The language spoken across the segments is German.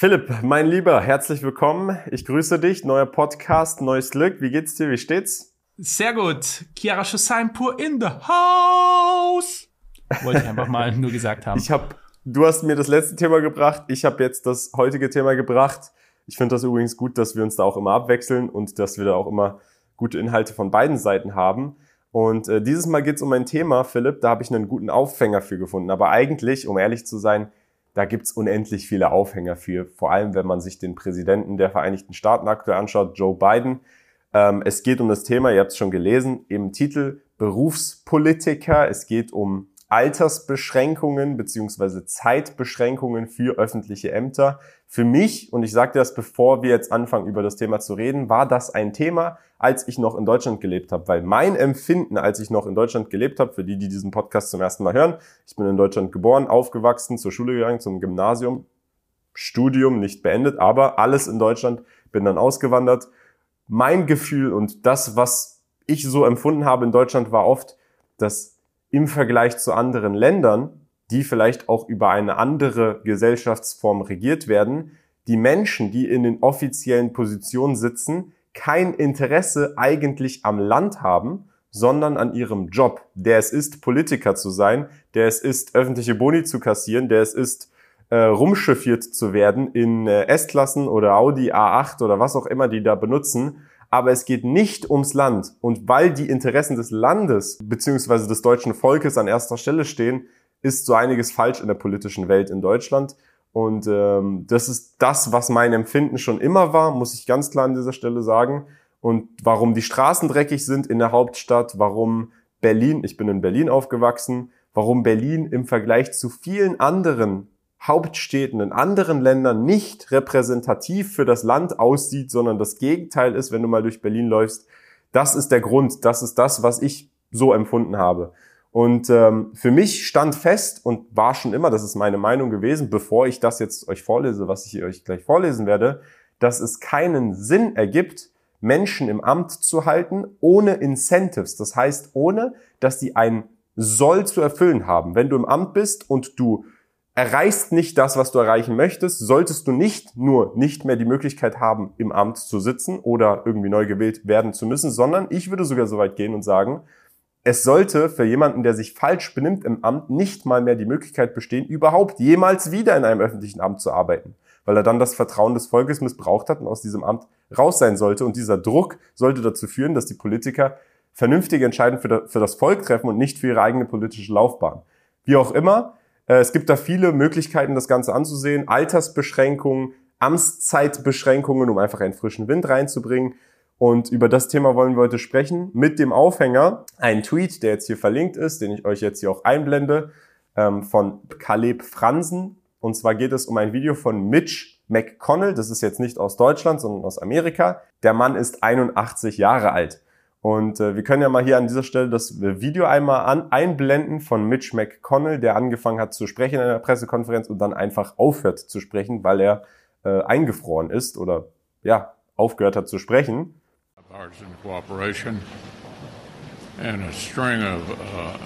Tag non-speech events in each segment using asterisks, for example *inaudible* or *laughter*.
Philipp, mein Lieber, herzlich willkommen. Ich grüße dich. Neuer Podcast, neues Glück. Wie geht's dir? Wie steht's? Sehr gut. Chiara Schussainpur in the house. Wollte ich einfach mal nur gesagt haben. *laughs* Ich habe, du hast mir das letzte Thema gebracht. Ich habe jetzt das heutige Thema gebracht. Ich finde das übrigens gut, dass wir uns da auch immer abwechseln und dass wir da auch immer gute Inhalte von beiden Seiten haben. Und äh, dieses Mal geht's um ein Thema, Philipp, da habe ich einen guten Aufhänger für gefunden. Aber eigentlich, um ehrlich zu sein, da gibt's unendlich viele Aufhänger für, vor allem wenn man sich den Präsidenten der Vereinigten Staaten aktuell anschaut, Joe Biden. Ähm, es geht um das Thema, ihr habt es schon gelesen, im Titel Berufspolitiker. Es geht um Altersbeschränkungen beziehungsweise Zeitbeschränkungen für öffentliche Ämter. Für mich, und ich sage das, bevor wir jetzt anfangen, über das Thema zu reden, war das ein Thema, als ich noch in Deutschland gelebt habe. Weil mein Empfinden, als ich noch in Deutschland gelebt habe, für die, die diesen Podcast zum ersten Mal hören, ich bin in Deutschland geboren, aufgewachsen, zur Schule gegangen, zum Gymnasium, Studium nicht beendet, aber alles in Deutschland, bin dann ausgewandert. Mein Gefühl und das, was ich so empfunden habe in Deutschland, war oft, dass im Vergleich zu anderen Ländern, die vielleicht auch über eine andere Gesellschaftsform regiert werden, die Menschen, die in den offiziellen Positionen sitzen, kein Interesse eigentlich am Land haben, sondern an ihrem Job, der es ist, Politiker zu sein, der es ist, öffentliche Boni zu kassieren, der es ist, äh, rumschiffiert zu werden in äh, S-Klassen oder Audi A8 oder was auch immer die da benutzen aber es geht nicht ums Land. Und weil die Interessen des Landes beziehungsweise des deutschen Volkes an erster Stelle stehen, ist so einiges falsch in der politischen Welt in Deutschland. Und ähm, das ist das, was mein Empfinden schon immer war, muss ich ganz klar an dieser Stelle sagen. Und warum die Straßen dreckig sind in der Hauptstadt, warum Berlin, ich bin in Berlin aufgewachsen, warum Berlin im Vergleich zu vielen anderen Hauptstädten in anderen Ländern nicht repräsentativ für das Land aussieht, sondern das Gegenteil ist, wenn du mal durch Berlin läufst. Das ist der Grund, das ist das, was ich so empfunden habe. Und ähm, für mich stand fest und war schon immer, das ist meine Meinung gewesen, bevor ich das jetzt euch vorlese, was ich euch gleich vorlesen werde, dass es keinen Sinn ergibt, Menschen im Amt zu halten ohne Incentives. Das heißt, ohne, dass die ein Soll zu erfüllen haben. Wenn du im Amt bist und du erreichst nicht das, was du erreichen möchtest, solltest du nicht nur nicht mehr die Möglichkeit haben, im Amt zu sitzen oder irgendwie neu gewählt werden zu müssen, sondern ich würde sogar so weit gehen und sagen, es sollte für jemanden, der sich falsch benimmt im Amt, nicht mal mehr die Möglichkeit bestehen, überhaupt jemals wieder in einem öffentlichen Amt zu arbeiten, weil er dann das Vertrauen des Volkes missbraucht hat und aus diesem Amt raus sein sollte. Und dieser Druck sollte dazu führen, dass die Politiker vernünftige Entscheidungen für das Volk treffen und nicht für ihre eigene politische Laufbahn. Wie auch immer, es gibt da viele Möglichkeiten, das Ganze anzusehen. Altersbeschränkungen, Amtszeitbeschränkungen, um einfach einen frischen Wind reinzubringen. Und über das Thema wollen wir heute sprechen. Mit dem Aufhänger ein Tweet, der jetzt hier verlinkt ist, den ich euch jetzt hier auch einblende, ähm, von Caleb Fransen. Und zwar geht es um ein Video von Mitch McConnell. Das ist jetzt nicht aus Deutschland, sondern aus Amerika. Der Mann ist 81 Jahre alt. Und äh, wir können ja mal hier an dieser Stelle das Video einmal an, einblenden von Mitch McConnell, der angefangen hat zu sprechen in einer Pressekonferenz und dann einfach aufhört zu sprechen, weil er äh, eingefroren ist oder ja, aufgehört hat zu sprechen. And a string of uh,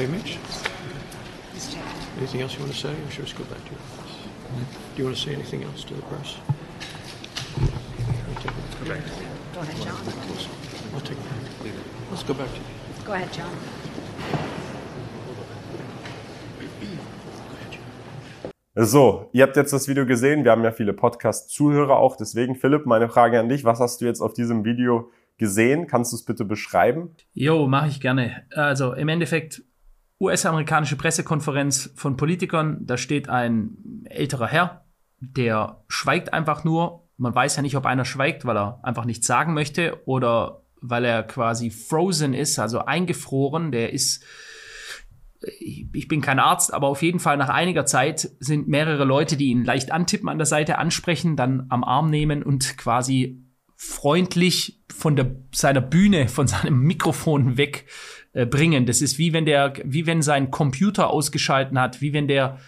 Okay, Mitch? Anything else you want to say, or should we just go back to your office? Do you want to say anything else to the press? Go, back. go ahead, John. I'll take it. Let's go back to you. Go ahead, John. So, ihr habt jetzt das Video gesehen. Wir haben ja viele Podcast-Zuhörer auch. Deswegen, Philipp, meine Frage an dich. Was hast du jetzt auf diesem Video gesehen? Kannst du es bitte beschreiben? Jo, mache ich gerne. Also im Endeffekt US-amerikanische Pressekonferenz von Politikern, da steht ein älterer Herr, der schweigt einfach nur. Man weiß ja nicht, ob einer schweigt, weil er einfach nichts sagen möchte oder weil er quasi frozen ist, also eingefroren. Der ist, ich bin kein Arzt, aber auf jeden Fall nach einiger Zeit sind mehrere Leute, die ihn leicht antippen an der Seite, ansprechen, dann am Arm nehmen und quasi freundlich von der, seiner Bühne, von seinem Mikrofon weg äh, bringen. Das ist wie wenn der, wie wenn sein Computer ausgeschalten hat, wie wenn der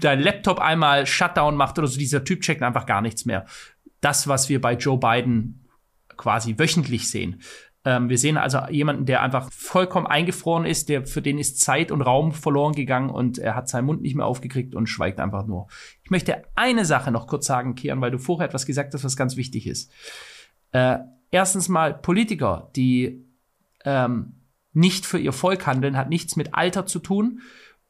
dein Laptop einmal Shutdown macht oder so. Dieser Typ checkt einfach gar nichts mehr. Das, was wir bei Joe Biden quasi wöchentlich sehen. Ähm, wir sehen also jemanden, der einfach vollkommen eingefroren ist, der für den ist Zeit und Raum verloren gegangen und er hat seinen Mund nicht mehr aufgekriegt und schweigt einfach nur. Ich möchte eine Sache noch kurz sagen, Kian, weil du vorher etwas gesagt hast, was ganz wichtig ist. Äh, erstens mal Politiker, die ähm, nicht für ihr Volk handeln, hat nichts mit Alter zu tun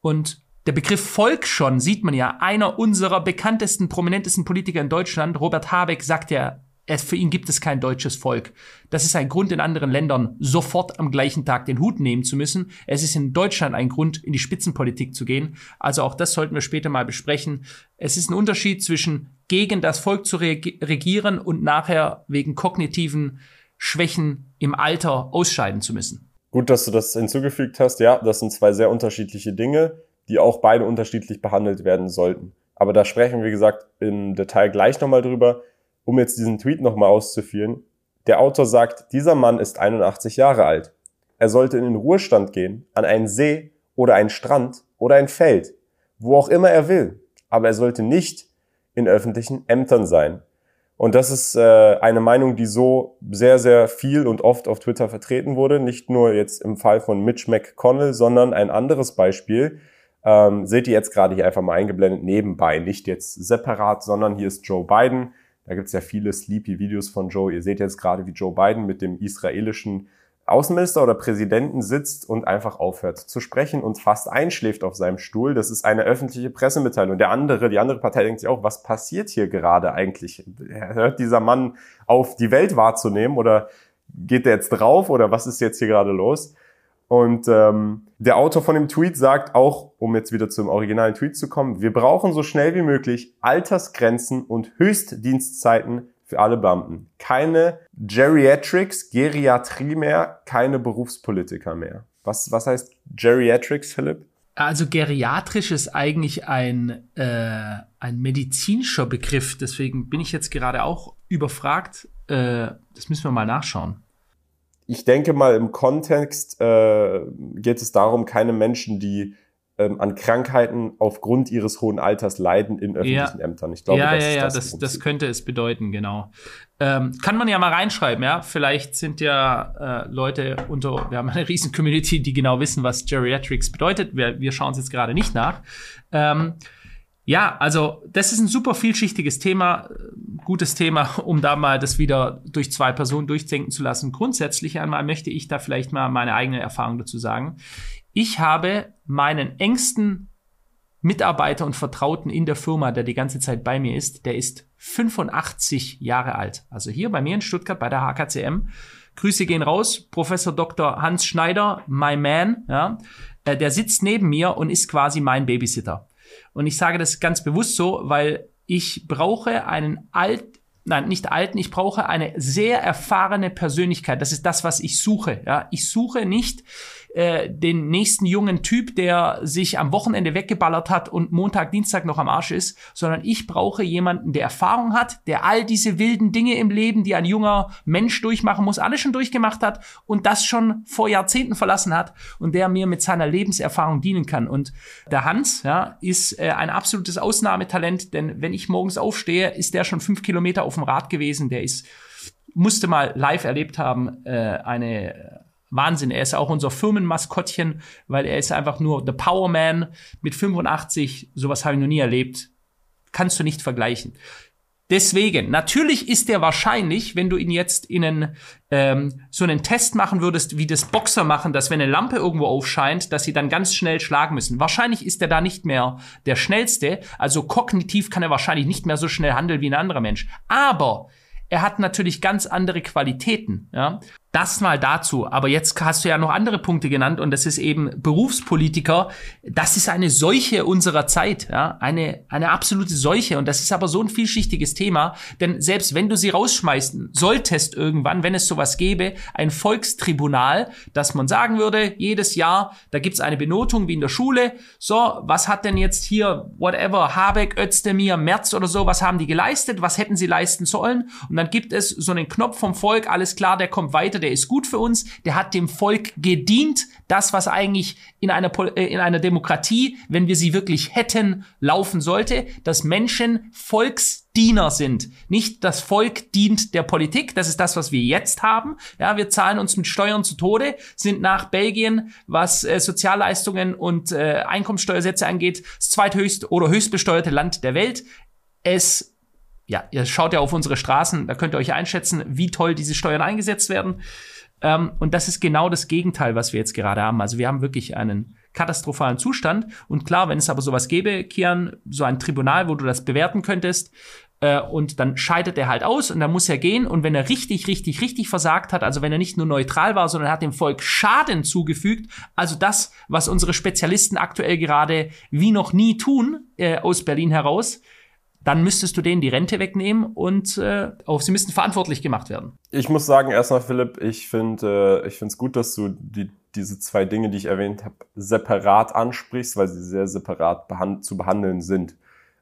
und der Begriff Volk schon sieht man ja. Einer unserer bekanntesten, prominentesten Politiker in Deutschland, Robert Habeck, sagt ja es, für ihn gibt es kein deutsches Volk. Das ist ein Grund in anderen Ländern, sofort am gleichen Tag den Hut nehmen zu müssen. Es ist in Deutschland ein Grund, in die Spitzenpolitik zu gehen. Also auch das sollten wir später mal besprechen. Es ist ein Unterschied zwischen gegen das Volk zu regieren und nachher wegen kognitiven Schwächen im Alter ausscheiden zu müssen. Gut, dass du das hinzugefügt hast. Ja, das sind zwei sehr unterschiedliche Dinge, die auch beide unterschiedlich behandelt werden sollten. Aber da sprechen wir, wie gesagt, im Detail gleich nochmal drüber um jetzt diesen Tweet nochmal auszuführen, der Autor sagt, dieser Mann ist 81 Jahre alt. Er sollte in den Ruhestand gehen, an einen See oder einen Strand oder ein Feld, wo auch immer er will. Aber er sollte nicht in öffentlichen Ämtern sein. Und das ist äh, eine Meinung, die so sehr, sehr viel und oft auf Twitter vertreten wurde. Nicht nur jetzt im Fall von Mitch McConnell, sondern ein anderes Beispiel. Ähm, seht ihr jetzt gerade hier einfach mal eingeblendet nebenbei. Nicht jetzt separat, sondern hier ist Joe Biden da gibt es ja viele sleepy Videos von Joe. Ihr seht jetzt gerade, wie Joe Biden mit dem israelischen Außenminister oder Präsidenten sitzt und einfach aufhört zu sprechen und fast einschläft auf seinem Stuhl. Das ist eine öffentliche Pressemitteilung. Der andere, die andere Partei denkt sich auch, was passiert hier gerade eigentlich? Hört dieser Mann auf, die Welt wahrzunehmen oder geht der jetzt drauf oder was ist jetzt hier gerade los? Und ähm, der Autor von dem Tweet sagt auch, um jetzt wieder zum originalen Tweet zu kommen, wir brauchen so schnell wie möglich Altersgrenzen und Höchstdienstzeiten für alle Beamten. Keine Geriatrics, Geriatrie mehr, keine Berufspolitiker mehr. Was, was heißt Geriatrics, Philipp? Also geriatrisch ist eigentlich ein, äh, ein medizinischer Begriff, deswegen bin ich jetzt gerade auch überfragt. Äh, das müssen wir mal nachschauen ich denke mal, im Kontext äh, geht es darum, keine Menschen, die ähm, an Krankheiten aufgrund ihres hohen Alters leiden in öffentlichen ja. Ämtern. Ich glaube, ja, das ja, ja, das, das, das könnte es bedeuten, genau. Ähm, kann man ja mal reinschreiben, ja. Vielleicht sind ja äh, Leute unter, wir haben eine riesen Community, die genau wissen, was Geriatrics bedeutet. Wir, wir schauen es jetzt gerade nicht nach. Ähm, ja, also das ist ein super vielschichtiges Thema, gutes Thema, *laughs* um da mal das wieder durch zwei Personen durchdenken zu lassen. Grundsätzlich einmal möchte ich da vielleicht mal meine eigene Erfahrung dazu sagen. Ich habe meinen engsten Mitarbeiter und Vertrauten in der Firma, der die ganze Zeit bei mir ist, der ist 85 Jahre alt. Also hier bei mir in Stuttgart bei der HKCM. Grüße gehen raus, Professor Dr. Hans Schneider, my man, ja, äh, der sitzt neben mir und ist quasi mein Babysitter. Und ich sage das ganz bewusst so, weil ich brauche einen alt, nein, nicht alten, ich brauche eine sehr erfahrene Persönlichkeit. Das ist das, was ich suche. Ja, ich suche nicht äh, den nächsten jungen Typ, der sich am Wochenende weggeballert hat und Montag, Dienstag noch am Arsch ist, sondern ich brauche jemanden, der Erfahrung hat, der all diese wilden Dinge im Leben, die ein junger Mensch durchmachen muss, alles schon durchgemacht hat und das schon vor Jahrzehnten verlassen hat und der mir mit seiner Lebenserfahrung dienen kann. Und der Hans ja, ist äh, ein absolutes Ausnahmetalent, denn wenn ich morgens aufstehe, ist der schon fünf Kilometer auf dem Rad gewesen. Der ist musste mal live erlebt haben, äh, eine Wahnsinn. Er ist auch unser Firmenmaskottchen, weil er ist einfach nur the Power Man mit 85. Sowas habe ich noch nie erlebt. Kannst du nicht vergleichen. Deswegen, natürlich ist er wahrscheinlich, wenn du ihn jetzt in einen, ähm, so einen Test machen würdest, wie das Boxer machen, dass wenn eine Lampe irgendwo aufscheint, dass sie dann ganz schnell schlagen müssen. Wahrscheinlich ist er da nicht mehr der schnellste. Also kognitiv kann er wahrscheinlich nicht mehr so schnell handeln wie ein anderer Mensch. Aber er hat natürlich ganz andere Qualitäten. Ja? Das mal dazu. Aber jetzt hast du ja noch andere Punkte genannt und das ist eben Berufspolitiker. Das ist eine Seuche unserer Zeit, ja. Eine, eine absolute Seuche. Und das ist aber so ein vielschichtiges Thema. Denn selbst wenn du sie rausschmeißen solltest irgendwann, wenn es sowas gäbe, ein Volkstribunal, dass man sagen würde, jedes Jahr, da gibt's eine Benotung wie in der Schule. So, was hat denn jetzt hier, whatever, Habeck, Özdemir, Merz oder so, was haben die geleistet? Was hätten sie leisten sollen? Und dann gibt es so einen Knopf vom Volk, alles klar, der kommt weiter der ist gut für uns, der hat dem Volk gedient, das, was eigentlich in einer, äh, in einer Demokratie, wenn wir sie wirklich hätten, laufen sollte, dass Menschen Volksdiener sind. Nicht das Volk dient der Politik, das ist das, was wir jetzt haben. Ja, wir zahlen uns mit Steuern zu Tode, sind nach Belgien, was äh, Sozialleistungen und äh, Einkommenssteuersätze angeht, das zweithöchste oder höchstbesteuerte Land der Welt. Es ja, ihr schaut ja auf unsere Straßen, da könnt ihr euch einschätzen, wie toll diese Steuern eingesetzt werden. Ähm, und das ist genau das Gegenteil, was wir jetzt gerade haben. Also wir haben wirklich einen katastrophalen Zustand. Und klar, wenn es aber sowas gäbe, Kian, so ein Tribunal, wo du das bewerten könntest, äh, und dann scheidet er halt aus und dann muss er gehen. Und wenn er richtig, richtig, richtig versagt hat, also wenn er nicht nur neutral war, sondern hat dem Volk Schaden zugefügt, also das, was unsere Spezialisten aktuell gerade wie noch nie tun, äh, aus Berlin heraus, dann müsstest du denen die Rente wegnehmen und äh, auch sie müssten verantwortlich gemacht werden. Ich muss sagen, erstmal Philipp, ich finde äh, ich finde es gut, dass du die, diese zwei Dinge, die ich erwähnt habe, separat ansprichst, weil sie sehr separat behand zu behandeln sind.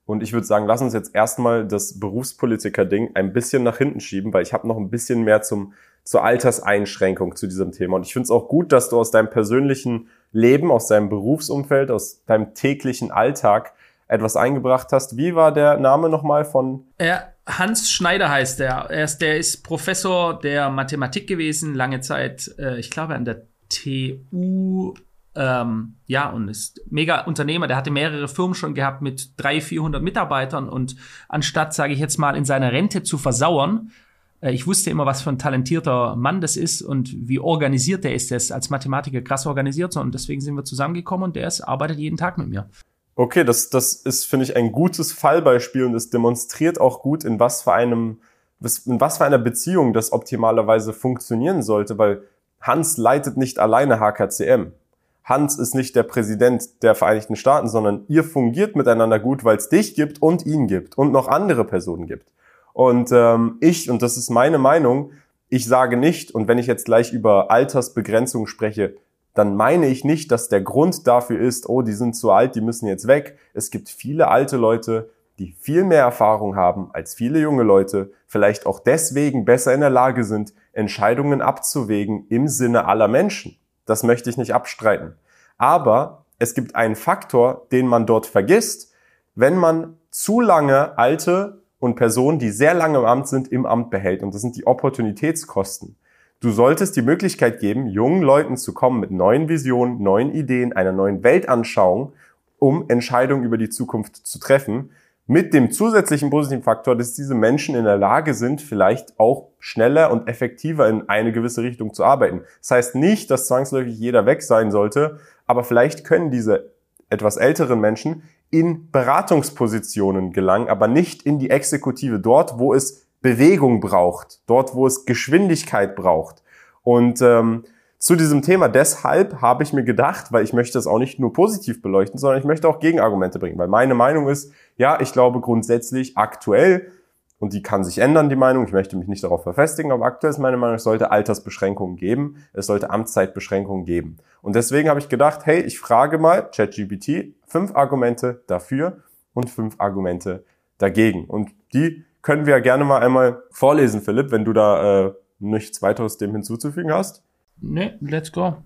Und ich würde sagen, lass uns jetzt erstmal das Berufspolitiker-Ding ein bisschen nach hinten schieben, weil ich habe noch ein bisschen mehr zum, zur Alterseinschränkung zu diesem Thema. Und ich finde es auch gut, dass du aus deinem persönlichen Leben, aus deinem Berufsumfeld, aus deinem täglichen Alltag etwas eingebracht hast. Wie war der Name nochmal von? Er, Hans Schneider heißt er. Er ist, der ist Professor der Mathematik gewesen, lange Zeit, äh, ich glaube, an der TU. Ähm, ja, und ist mega Unternehmer. Der hatte mehrere Firmen schon gehabt mit 300, 400 Mitarbeitern. Und anstatt, sage ich jetzt mal, in seiner Rente zu versauern, äh, ich wusste immer, was für ein talentierter Mann das ist und wie organisiert der ist. Der ist als Mathematiker krass organisiert. Und deswegen sind wir zusammengekommen und der ist, arbeitet jeden Tag mit mir. Okay, das, das ist, finde ich, ein gutes Fallbeispiel und es demonstriert auch gut, in was für einem, in was für einer Beziehung das optimalerweise funktionieren sollte, weil Hans leitet nicht alleine HKCM. Hans ist nicht der Präsident der Vereinigten Staaten, sondern ihr fungiert miteinander gut, weil es dich gibt und ihn gibt und noch andere Personen gibt. Und ähm, ich, und das ist meine Meinung, ich sage nicht, und wenn ich jetzt gleich über Altersbegrenzung spreche, dann meine ich nicht, dass der Grund dafür ist, oh, die sind zu alt, die müssen jetzt weg. Es gibt viele alte Leute, die viel mehr Erfahrung haben als viele junge Leute, vielleicht auch deswegen besser in der Lage sind, Entscheidungen abzuwägen im Sinne aller Menschen. Das möchte ich nicht abstreiten. Aber es gibt einen Faktor, den man dort vergisst, wenn man zu lange alte und Personen, die sehr lange im Amt sind, im Amt behält. Und das sind die Opportunitätskosten. Du solltest die Möglichkeit geben, jungen Leuten zu kommen mit neuen Visionen, neuen Ideen, einer neuen Weltanschauung, um Entscheidungen über die Zukunft zu treffen. Mit dem zusätzlichen positiven Faktor, dass diese Menschen in der Lage sind, vielleicht auch schneller und effektiver in eine gewisse Richtung zu arbeiten. Das heißt nicht, dass zwangsläufig jeder weg sein sollte, aber vielleicht können diese etwas älteren Menschen in Beratungspositionen gelangen, aber nicht in die Exekutive dort, wo es Bewegung braucht, dort, wo es Geschwindigkeit braucht. Und ähm, zu diesem Thema deshalb habe ich mir gedacht, weil ich möchte es auch nicht nur positiv beleuchten, sondern ich möchte auch Gegenargumente bringen, weil meine Meinung ist, ja, ich glaube grundsätzlich aktuell, und die kann sich ändern, die Meinung, ich möchte mich nicht darauf verfestigen, aber aktuell ist meine Meinung, es sollte Altersbeschränkungen geben, es sollte Amtszeitbeschränkungen geben. Und deswegen habe ich gedacht, hey, ich frage mal ChatGPT fünf Argumente dafür und fünf Argumente dagegen. Und die können wir gerne mal einmal vorlesen, Philipp, wenn du da äh, nichts weiteres dem hinzuzufügen hast. Nee, let's go.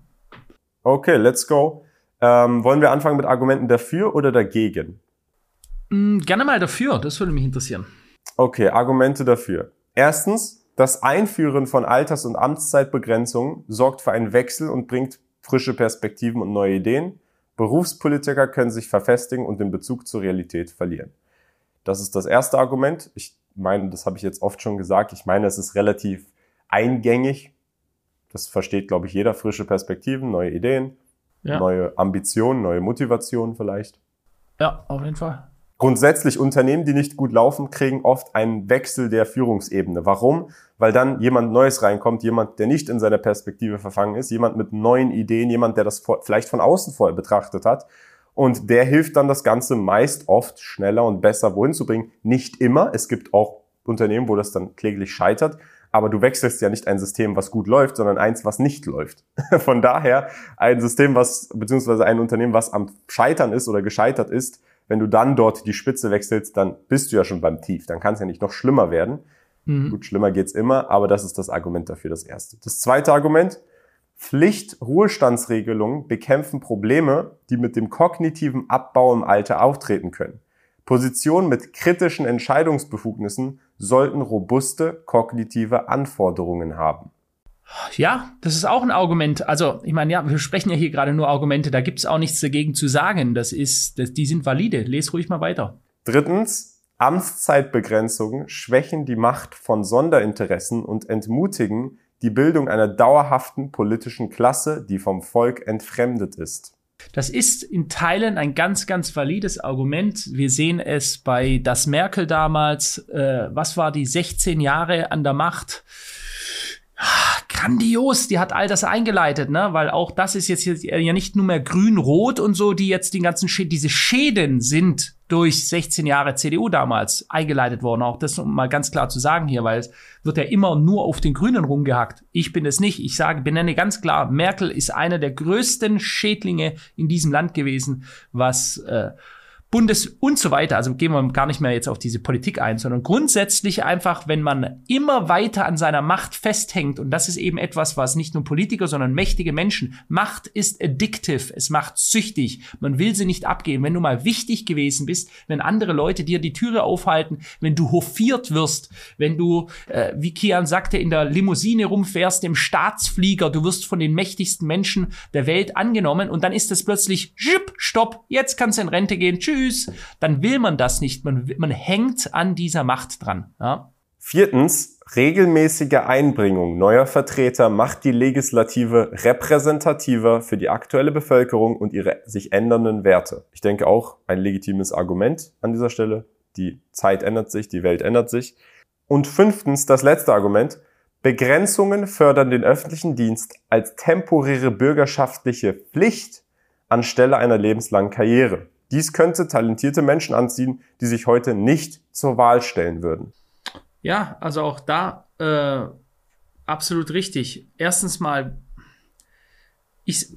Okay, let's go. Ähm, wollen wir anfangen mit Argumenten dafür oder dagegen? Mm, gerne mal dafür, das würde mich interessieren. Okay, Argumente dafür. Erstens, das Einführen von Alters- und Amtszeitbegrenzungen sorgt für einen Wechsel und bringt frische Perspektiven und neue Ideen. Berufspolitiker können sich verfestigen und den Bezug zur Realität verlieren. Das ist das erste Argument. Ich meine, das habe ich jetzt oft schon gesagt, ich meine, es ist relativ eingängig. Das versteht, glaube ich, jeder. Frische Perspektiven, neue Ideen, ja. neue Ambitionen, neue Motivationen vielleicht. Ja, auf jeden Fall. Grundsätzlich Unternehmen, die nicht gut laufen, kriegen oft einen Wechsel der Führungsebene. Warum? Weil dann jemand Neues reinkommt, jemand, der nicht in seiner Perspektive verfangen ist, jemand mit neuen Ideen, jemand, der das vielleicht von außen vorher betrachtet hat. Und der hilft dann das Ganze meist oft schneller und besser wohin zu bringen. Nicht immer. Es gibt auch Unternehmen, wo das dann kläglich scheitert. Aber du wechselst ja nicht ein System, was gut läuft, sondern eins, was nicht läuft. *laughs* Von daher ein System, was, beziehungsweise ein Unternehmen, was am Scheitern ist oder gescheitert ist, wenn du dann dort die Spitze wechselst, dann bist du ja schon beim Tief. Dann kann es ja nicht noch schlimmer werden. Mhm. Gut, schlimmer geht's immer, aber das ist das Argument dafür, das erste. Das zweite Argument, Pflicht-Ruhestandsregelungen bekämpfen Probleme, die mit dem kognitiven Abbau im Alter auftreten können. Positionen mit kritischen Entscheidungsbefugnissen sollten robuste kognitive Anforderungen haben. Ja, das ist auch ein Argument. Also, ich meine, ja, wir sprechen ja hier gerade nur Argumente, da gibt's auch nichts dagegen zu sagen. Das ist, das, die sind valide. Les ruhig mal weiter. Drittens, Amtszeitbegrenzungen schwächen die Macht von Sonderinteressen und entmutigen die Bildung einer dauerhaften politischen Klasse, die vom Volk entfremdet ist. Das ist in Teilen ein ganz, ganz valides Argument. Wir sehen es bei das Merkel damals. Äh, was war die 16 Jahre an der Macht? grandios, die hat all das eingeleitet, ne? Weil auch das ist jetzt ja nicht nur mehr grün-rot und so, die jetzt die ganzen Schäden, diese Schäden sind durch 16 Jahre CDU damals eingeleitet worden. Auch das um mal ganz klar zu sagen hier, weil es wird ja immer nur auf den Grünen rumgehackt. Ich bin es nicht. Ich sage, benenne ganz klar, Merkel ist einer der größten Schädlinge in diesem Land gewesen, was äh, Bundes und so weiter. Also gehen wir gar nicht mehr jetzt auf diese Politik ein, sondern grundsätzlich einfach, wenn man immer weiter an seiner Macht festhängt, und das ist eben etwas, was nicht nur Politiker, sondern mächtige Menschen, Macht ist addictive, es macht süchtig, man will sie nicht abgeben. Wenn du mal wichtig gewesen bist, wenn andere Leute dir die Türe aufhalten, wenn du hofiert wirst, wenn du, äh, wie Kian sagte, in der Limousine rumfährst, im Staatsflieger, du wirst von den mächtigsten Menschen der Welt angenommen und dann ist es plötzlich, stopp, jetzt kannst du in Rente gehen, tschüss tschüss, dann will man das nicht. Man, man hängt an dieser Macht dran. Ja? Viertens, regelmäßige Einbringung neuer Vertreter macht die Legislative repräsentativer für die aktuelle Bevölkerung und ihre sich ändernden Werte. Ich denke auch ein legitimes Argument an dieser Stelle. Die Zeit ändert sich, die Welt ändert sich. Und fünftens, das letzte Argument, Begrenzungen fördern den öffentlichen Dienst als temporäre bürgerschaftliche Pflicht anstelle einer lebenslangen Karriere. Dies könnte talentierte Menschen anziehen, die sich heute nicht zur Wahl stellen würden. Ja, also auch da äh, absolut richtig. Erstens mal, ich,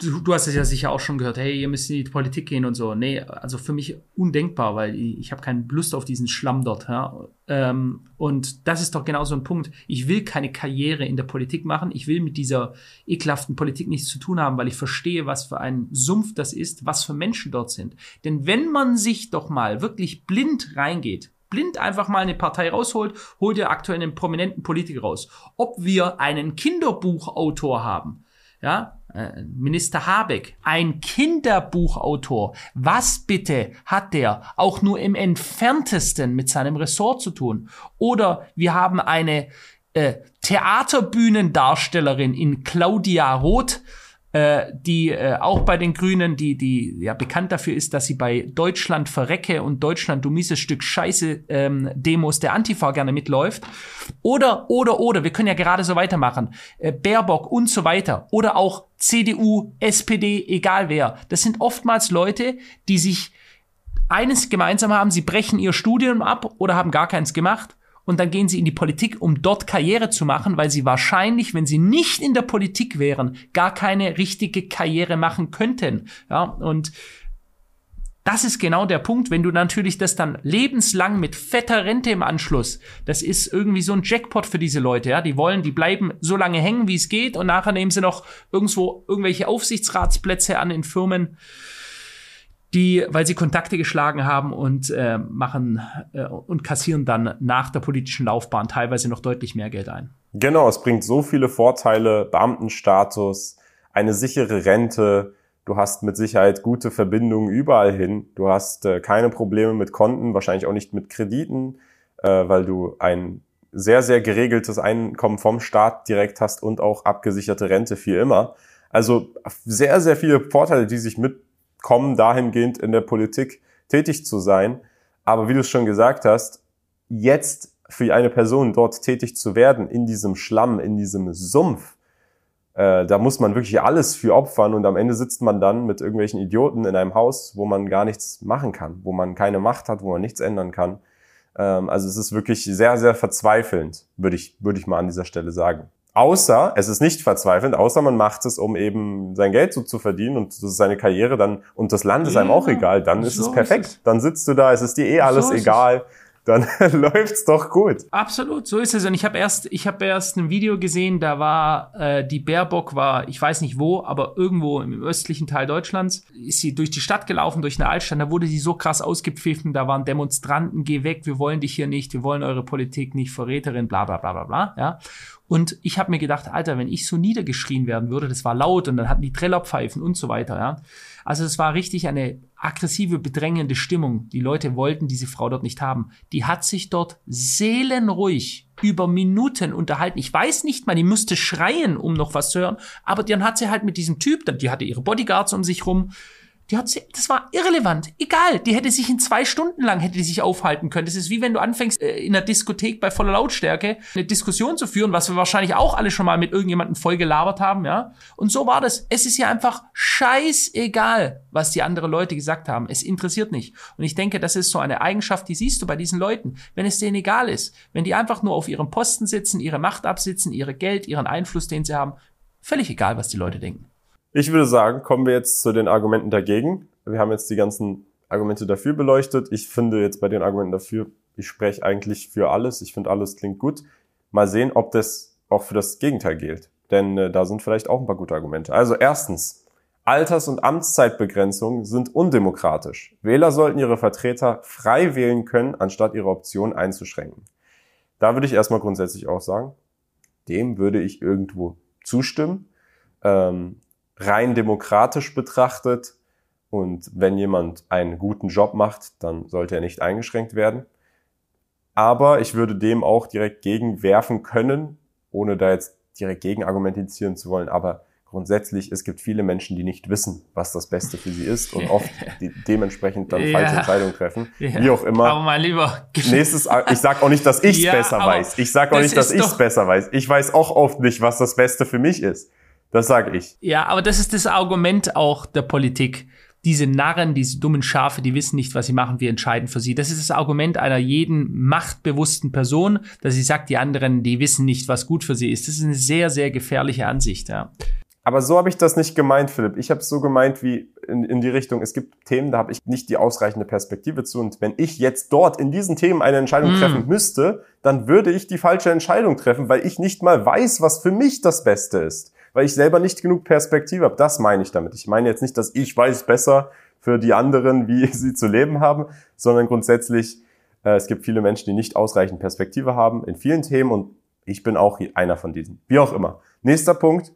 du, du hast es ja sicher auch schon gehört, hey, ihr müsst in die Politik gehen und so. Nee, also für mich undenkbar, weil ich, ich habe keine Lust auf diesen Schlamm dort. Ja? Ähm, und das ist doch genau so ein Punkt. Ich will keine Karriere in der Politik machen. Ich will mit dieser ekelhaften Politik nichts zu tun haben, weil ich verstehe, was für ein Sumpf das ist, was für Menschen dort sind. Denn wenn man sich doch mal wirklich blind reingeht, blind einfach mal eine Partei rausholt, holt ihr aktuell einen prominenten Politiker raus. Ob wir einen Kinderbuchautor haben, ja, Minister Habeck, ein Kinderbuchautor. Was bitte hat der auch nur im entferntesten mit seinem Ressort zu tun? Oder wir haben eine äh, Theaterbühnendarstellerin in Claudia Roth, äh, die äh, auch bei den Grünen, die, die ja bekannt dafür ist, dass sie bei Deutschland verrecke und Deutschland du mieses Stück Scheiße ähm, Demos der Antifa gerne mitläuft. Oder, oder, oder, wir können ja gerade so weitermachen. Äh, Baerbock und so weiter. Oder auch CDU, SPD, egal wer. Das sind oftmals Leute, die sich eines gemeinsam haben, sie brechen ihr Studium ab oder haben gar keins gemacht und dann gehen sie in die Politik, um dort Karriere zu machen, weil sie wahrscheinlich, wenn sie nicht in der Politik wären, gar keine richtige Karriere machen könnten. Ja, und das ist genau der Punkt, wenn du natürlich das dann lebenslang mit fetter Rente im Anschluss, das ist irgendwie so ein Jackpot für diese Leute, ja, die wollen, die bleiben so lange hängen, wie es geht. Und nachher nehmen sie noch irgendwo irgendwelche Aufsichtsratsplätze an in Firmen die, weil sie Kontakte geschlagen haben und äh, machen äh, und kassieren dann nach der politischen Laufbahn teilweise noch deutlich mehr Geld ein. Genau, es bringt so viele Vorteile, Beamtenstatus, eine sichere Rente, du hast mit Sicherheit gute Verbindungen überall hin, du hast äh, keine Probleme mit Konten, wahrscheinlich auch nicht mit Krediten, äh, weil du ein sehr, sehr geregeltes Einkommen vom Staat direkt hast und auch abgesicherte Rente viel immer. Also sehr, sehr viele Vorteile, die sich mit kommen dahingehend in der Politik, tätig zu sein. Aber wie du es schon gesagt hast, jetzt für eine Person dort tätig zu werden, in diesem Schlamm, in diesem Sumpf, äh, da muss man wirklich alles für opfern und am Ende sitzt man dann mit irgendwelchen Idioten in einem Haus, wo man gar nichts machen kann, wo man keine Macht hat, wo man nichts ändern kann. Ähm, also es ist wirklich sehr, sehr verzweifelnd, würde ich, würde ich mal an dieser Stelle sagen. Außer, es ist nicht verzweifelnd, außer man macht es, um eben sein Geld so zu verdienen und seine Karriere dann und das Land ist einem auch egal, dann ist so es perfekt. Ist es. Dann sitzt du da, es ist dir eh alles so egal. Dann *laughs* läuft's doch gut. Absolut, so ist es. Und ich habe erst, ich habe erst ein Video gesehen, da war äh, die Baerbock war, ich weiß nicht wo, aber irgendwo im östlichen Teil Deutschlands, ist sie durch die Stadt gelaufen, durch eine Altstadt. Da wurde sie so krass ausgepfiffen, da waren Demonstranten, geh weg, wir wollen dich hier nicht, wir wollen eure Politik nicht, Verräterin, bla bla bla bla bla. Ja. Und ich habe mir gedacht, Alter, wenn ich so niedergeschrien werden würde, das war laut und dann hatten die Trillerpfeifen und so weiter, ja. Also es war richtig eine aggressive, bedrängende Stimmung. Die Leute wollten diese Frau dort nicht haben. Die hat sich dort seelenruhig über Minuten unterhalten. Ich weiß nicht mal, die musste schreien, um noch was zu hören. Aber dann hat sie halt mit diesem Typ, die hatte ihre Bodyguards um sich rum, die hat sie, das war irrelevant. Egal. Die hätte sich in zwei Stunden lang hätte die sich aufhalten können. Das ist wie wenn du anfängst, äh, in der Diskothek bei voller Lautstärke eine Diskussion zu führen, was wir wahrscheinlich auch alle schon mal mit irgendjemandem voll gelabert haben, ja. Und so war das. Es ist ja einfach scheißegal, was die anderen Leute gesagt haben. Es interessiert nicht. Und ich denke, das ist so eine Eigenschaft, die siehst du bei diesen Leuten. Wenn es denen egal ist, wenn die einfach nur auf ihrem Posten sitzen, ihre Macht absitzen, ihre Geld, ihren Einfluss, den sie haben, völlig egal, was die Leute denken. Ich würde sagen, kommen wir jetzt zu den Argumenten dagegen. Wir haben jetzt die ganzen Argumente dafür beleuchtet. Ich finde jetzt bei den Argumenten dafür, ich spreche eigentlich für alles. Ich finde alles klingt gut. Mal sehen, ob das auch für das Gegenteil gilt. Denn äh, da sind vielleicht auch ein paar gute Argumente. Also erstens, Alters- und Amtszeitbegrenzungen sind undemokratisch. Wähler sollten ihre Vertreter frei wählen können, anstatt ihre Optionen einzuschränken. Da würde ich erstmal grundsätzlich auch sagen, dem würde ich irgendwo zustimmen. Ähm, rein demokratisch betrachtet und wenn jemand einen guten Job macht, dann sollte er nicht eingeschränkt werden. Aber ich würde dem auch direkt gegenwerfen können, ohne da jetzt direkt gegen argumentieren zu wollen. Aber grundsätzlich, es gibt viele Menschen, die nicht wissen, was das Beste für sie ist und oft *laughs* dementsprechend dann ja. falsche Entscheidungen treffen. Ja. Wie auch immer. Aber mein Lieber. *laughs* Nächstes, ich sag auch nicht, dass ich es ja, besser weiß. Ich sag auch nicht, dass ich es besser weiß. Ich weiß auch oft nicht, was das Beste für mich ist. Das sage ich. Ja, aber das ist das Argument auch der Politik. Diese Narren, diese dummen Schafe, die wissen nicht, was sie machen, wir entscheiden für sie. Das ist das Argument einer jeden machtbewussten Person, dass sie sagt, die anderen, die wissen nicht, was gut für sie ist. Das ist eine sehr, sehr gefährliche Ansicht, ja. Aber so habe ich das nicht gemeint, Philipp. Ich habe es so gemeint wie in, in die Richtung, es gibt Themen, da habe ich nicht die ausreichende Perspektive zu. Und wenn ich jetzt dort in diesen Themen eine Entscheidung mm. treffen müsste, dann würde ich die falsche Entscheidung treffen, weil ich nicht mal weiß, was für mich das Beste ist weil ich selber nicht genug Perspektive habe. Das meine ich damit. Ich meine jetzt nicht, dass ich weiß besser für die anderen, wie *laughs* sie zu leben haben, sondern grundsätzlich, äh, es gibt viele Menschen, die nicht ausreichend Perspektive haben in vielen Themen und ich bin auch einer von diesen. Wie auch immer. Nächster Punkt.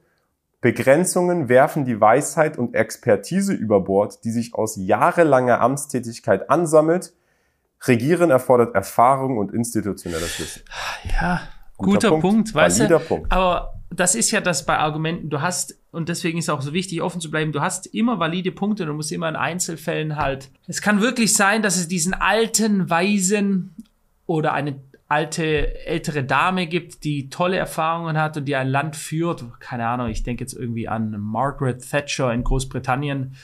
Begrenzungen werfen die Weisheit und Expertise über Bord, die sich aus jahrelanger Amtstätigkeit ansammelt. Regieren erfordert Erfahrung und institutionelles Wissen. Ja, guter, guter Punkt, Punkt weißt du? Punkt. Aber das ist ja das bei Argumenten. Du hast, und deswegen ist es auch so wichtig, offen zu bleiben, du hast immer valide Punkte, du musst immer in Einzelfällen halt. Es kann wirklich sein, dass es diesen alten, weisen oder eine alte, ältere Dame gibt, die tolle Erfahrungen hat und die ein Land führt. Keine Ahnung, ich denke jetzt irgendwie an Margaret Thatcher in Großbritannien.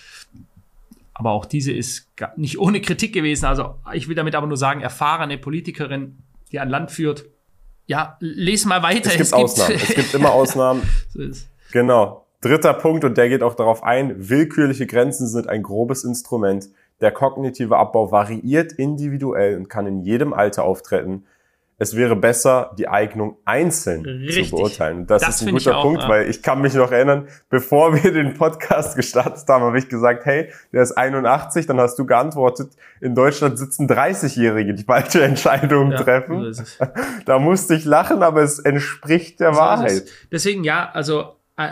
Aber auch diese ist nicht ohne Kritik gewesen. Also ich will damit aber nur sagen, erfahrene Politikerin, die ein Land führt ja, les mal weiter. Es gibt es Ausnahmen. es gibt immer *laughs* Ausnahmen. so genau. Dritter Punkt, und der geht auch darauf ein, willkürliche Grenzen sind ein grobes Instrument. Der kognitive Abbau variiert individuell und kann in jedem Alter auftreten es wäre besser, die Eignung einzeln Richtig. zu beurteilen. Das, das ist ein guter auch, Punkt, ja. weil ich kann mich noch erinnern, bevor *laughs* wir den Podcast gestartet haben, habe ich gesagt, hey, der ist 81, dann hast du geantwortet, in Deutschland sitzen 30-Jährige, die falsche *laughs* Entscheidungen ja, treffen. So *laughs* da musste ich lachen, aber es entspricht der so Wahrheit. Deswegen ja, also äh,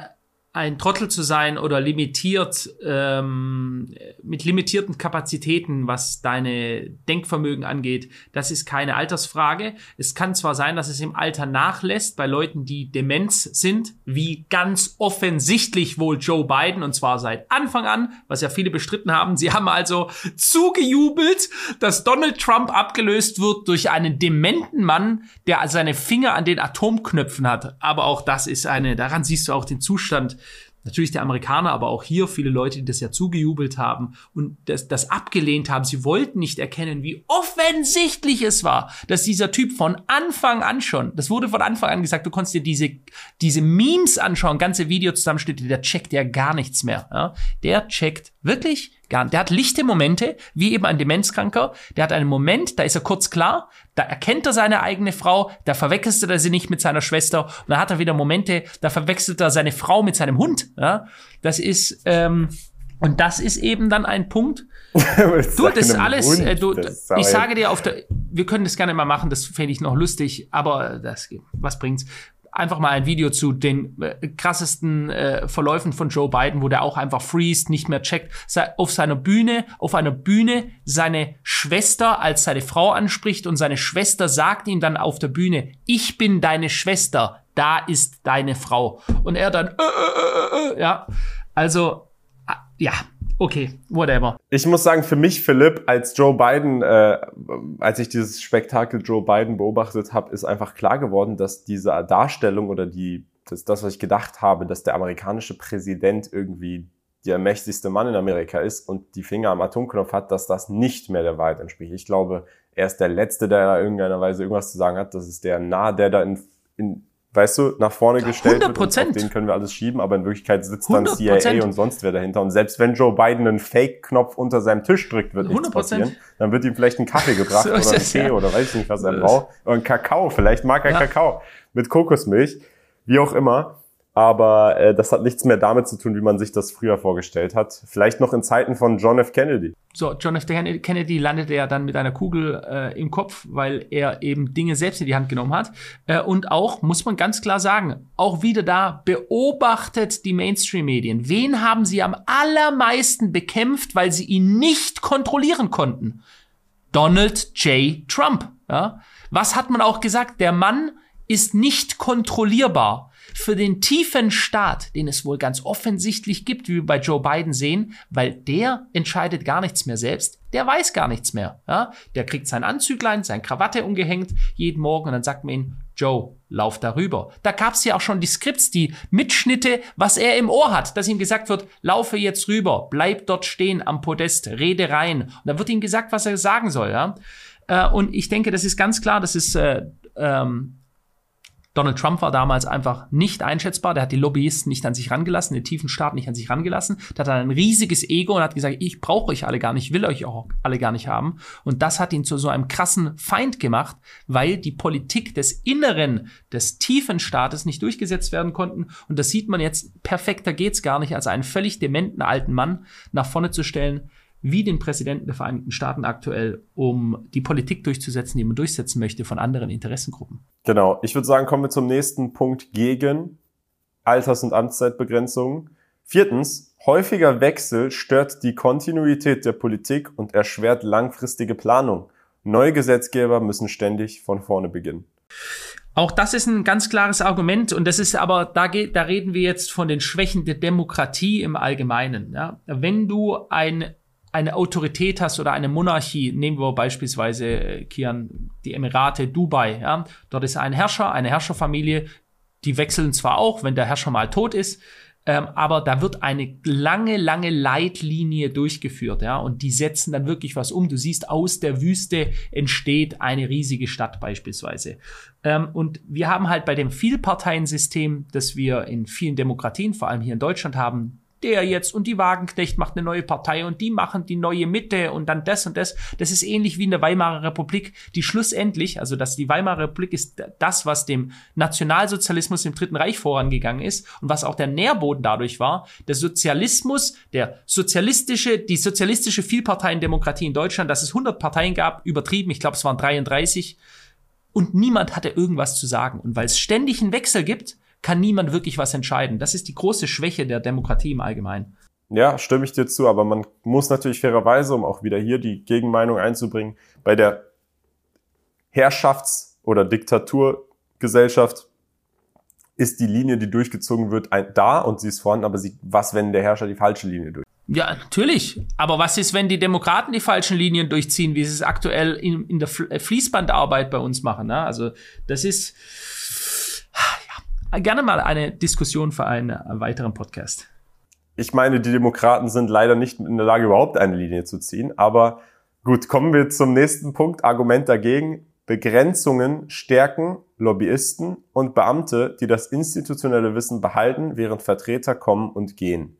ein Trottel zu sein oder limitiert, ähm, mit limitierten Kapazitäten, was deine Denkvermögen angeht, das ist keine Altersfrage. Es kann zwar sein, dass es im Alter nachlässt bei Leuten, die Demenz sind, wie ganz offensichtlich wohl Joe Biden, und zwar seit Anfang an, was ja viele bestritten haben. Sie haben also zugejubelt, dass Donald Trump abgelöst wird durch einen dementen Mann, der seine Finger an den Atomknöpfen hat. Aber auch das ist eine, daran siehst du auch den Zustand natürlich der Amerikaner, aber auch hier viele Leute, die das ja zugejubelt haben und das, das abgelehnt haben. Sie wollten nicht erkennen, wie offensichtlich es war, dass dieser Typ von Anfang an schon, das wurde von Anfang an gesagt, du konntest dir diese, diese Memes anschauen, ganze Videozusammenschnitte, der checkt ja gar nichts mehr. Ja? Der checkt wirklich. Der hat lichte Momente, wie eben ein Demenzkranker. Der hat einen Moment, da ist er kurz klar, da erkennt er seine eigene Frau, da verwechselt er sie nicht mit seiner Schwester und dann hat er wieder Momente, da verwechselt er seine Frau mit seinem Hund. Ja? Das ist, ähm, und das ist eben dann ein Punkt. *laughs* du, das alles, äh, du, das ich sage dir auf der, wir können das gerne mal machen, das fände ich noch lustig, aber das, was bringt's? Einfach mal ein Video zu den äh, krassesten äh, Verläufen von Joe Biden, wo der auch einfach freest, nicht mehr checkt, auf seiner Bühne, auf einer Bühne seine Schwester als seine Frau anspricht und seine Schwester sagt ihm dann auf der Bühne, ich bin deine Schwester, da ist deine Frau. Und er dann, äh, äh, äh, äh, ja, also, ja, okay, whatever. Ich muss sagen, für mich, Philipp, als Joe Biden, äh, als ich dieses Spektakel Joe Biden beobachtet habe, ist einfach klar geworden, dass diese Darstellung oder die, das, das, was ich gedacht habe, dass der amerikanische Präsident irgendwie der mächtigste Mann in Amerika ist und die Finger am Atomknopf hat, dass das nicht mehr der Wahrheit entspricht. Ich glaube, er ist der Letzte, der da irgendeiner Weise irgendwas zu sagen hat. Das ist der nah, der da in, in weißt du, nach vorne gestellt 100%. wird. Und den können wir alles schieben, aber in Wirklichkeit sitzt dann CIA und sonst wer dahinter. Und selbst wenn Joe Biden einen Fake-Knopf unter seinem Tisch drückt, wird nichts 100%. passieren. Dann wird ihm vielleicht ein Kaffee gebracht *laughs* so oder ein Tee ja. oder weiß ich nicht, was er braucht. Ein Kakao, vielleicht mag er ja. Kakao mit Kokosmilch, wie auch immer. Aber äh, das hat nichts mehr damit zu tun, wie man sich das früher vorgestellt hat. Vielleicht noch in Zeiten von John F. Kennedy. So, John F. Kennedy landete ja dann mit einer Kugel äh, im Kopf, weil er eben Dinge selbst in die Hand genommen hat. Äh, und auch, muss man ganz klar sagen, auch wieder da beobachtet die Mainstream-Medien. Wen haben sie am allermeisten bekämpft, weil sie ihn nicht kontrollieren konnten? Donald J. Trump. Ja? Was hat man auch gesagt? Der Mann ist nicht kontrollierbar für den tiefen Staat, den es wohl ganz offensichtlich gibt, wie wir bei Joe Biden sehen, weil der entscheidet gar nichts mehr selbst, der weiß gar nichts mehr. Ja? Der kriegt sein Anzüglein, sein Krawatte umgehängt jeden Morgen und dann sagt man ihm, Joe, lauf darüber. Da gab es ja auch schon die Skripts, die Mitschnitte, was er im Ohr hat, dass ihm gesagt wird, laufe jetzt rüber, bleib dort stehen am Podest, rede rein. Und da wird ihm gesagt, was er sagen soll. Ja? Äh, und ich denke, das ist ganz klar, das ist äh, ähm, Donald Trump war damals einfach nicht einschätzbar. Der hat die Lobbyisten nicht an sich rangelassen, den tiefen Staat nicht an sich rangelassen. Der hat ein riesiges Ego und hat gesagt, ich brauche euch alle gar nicht, will euch auch alle gar nicht haben. Und das hat ihn zu so einem krassen Feind gemacht, weil die Politik des Inneren des tiefen Staates nicht durchgesetzt werden konnten. Und das sieht man jetzt, perfekter geht's gar nicht, als einen völlig dementen alten Mann nach vorne zu stellen, wie den Präsidenten der Vereinigten Staaten aktuell, um die Politik durchzusetzen, die man durchsetzen möchte von anderen Interessengruppen. Genau. Ich würde sagen, kommen wir zum nächsten Punkt gegen Alters- und Amtszeitbegrenzungen. Viertens, häufiger Wechsel stört die Kontinuität der Politik und erschwert langfristige Planung. Neue Gesetzgeber müssen ständig von vorne beginnen. Auch das ist ein ganz klares Argument und das ist aber, da geht, da reden wir jetzt von den Schwächen der Demokratie im Allgemeinen. Ja? Wenn du ein eine Autorität hast oder eine Monarchie, nehmen wir beispielsweise, äh, Kian, die Emirate, Dubai, ja, dort ist ein Herrscher, eine Herrscherfamilie, die wechseln zwar auch, wenn der Herrscher mal tot ist, ähm, aber da wird eine lange, lange Leitlinie durchgeführt, ja, und die setzen dann wirklich was um. Du siehst, aus der Wüste entsteht eine riesige Stadt beispielsweise. Ähm, und wir haben halt bei dem Vielparteiensystem, das wir in vielen Demokratien, vor allem hier in Deutschland haben, der jetzt und die Wagenknecht macht eine neue Partei und die machen die neue Mitte und dann das und das. Das ist ähnlich wie in der Weimarer Republik, die schlussendlich, also dass die Weimarer Republik ist das, was dem Nationalsozialismus im Dritten Reich vorangegangen ist und was auch der Nährboden dadurch war. Der Sozialismus, der sozialistische, die sozialistische Vielparteiendemokratie in Deutschland, dass es 100 Parteien gab, übertrieben, ich glaube es waren 33 und niemand hatte irgendwas zu sagen. Und weil es ständig einen Wechsel gibt, kann niemand wirklich was entscheiden. Das ist die große Schwäche der Demokratie im Allgemeinen. Ja, stimme ich dir zu, aber man muss natürlich fairerweise, um auch wieder hier die Gegenmeinung einzubringen, bei der Herrschafts- oder Diktaturgesellschaft ist die Linie, die durchgezogen wird, da und sie ist vorhanden, aber sie, was, wenn der Herrscher die falsche Linie durch? Ja, natürlich. Aber was ist, wenn die Demokraten die falschen Linien durchziehen, wie sie es aktuell in, in der äh, Fließbandarbeit bei uns machen? Ne? Also das ist gerne mal eine Diskussion für einen weiteren Podcast. Ich meine, die Demokraten sind leider nicht in der Lage, überhaupt eine Linie zu ziehen. Aber gut, kommen wir zum nächsten Punkt. Argument dagegen. Begrenzungen stärken Lobbyisten und Beamte, die das institutionelle Wissen behalten, während Vertreter kommen und gehen.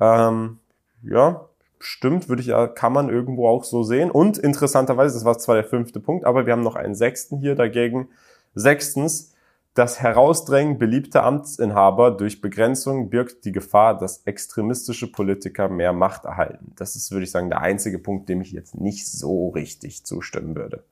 Ähm, ja, stimmt, würde ich ja, kann man irgendwo auch so sehen. Und interessanterweise, das war zwar der fünfte Punkt, aber wir haben noch einen sechsten hier dagegen. Sechstens, das Herausdrängen beliebter Amtsinhaber durch Begrenzung birgt die Gefahr, dass extremistische Politiker mehr Macht erhalten. Das ist, würde ich sagen, der einzige Punkt, dem ich jetzt nicht so richtig zustimmen würde.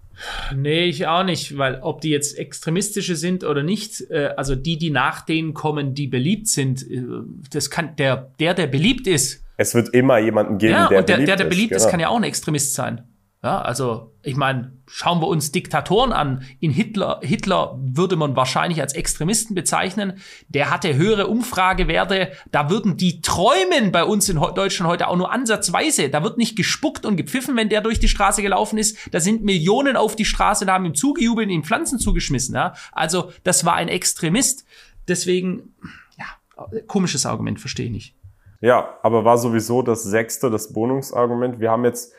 Nee, ich auch nicht, weil ob die jetzt extremistische sind oder nicht, äh, also die, die nach denen kommen, die beliebt sind, äh, das kann der, der, der beliebt ist, es wird immer jemanden geben, ja, der, und der beliebt der, der ist. beliebt ist, Genau. kann ja auch ein Extremist sein. Ja, also ich meine, schauen wir uns Diktatoren an. In Hitler, Hitler würde man wahrscheinlich als Extremisten bezeichnen. Der hatte höhere Umfragewerte. Da würden die träumen bei uns in Deutschland heute auch nur ansatzweise. Da wird nicht gespuckt und gepfiffen, wenn der durch die Straße gelaufen ist. Da sind Millionen auf die Straße, da haben ihm zugejubelt, ihm Pflanzen zugeschmissen. Ja? Also das war ein Extremist. Deswegen, ja, komisches Argument, verstehe ich nicht. Ja, aber war sowieso das sechste, das Bonungsargument. Wir haben jetzt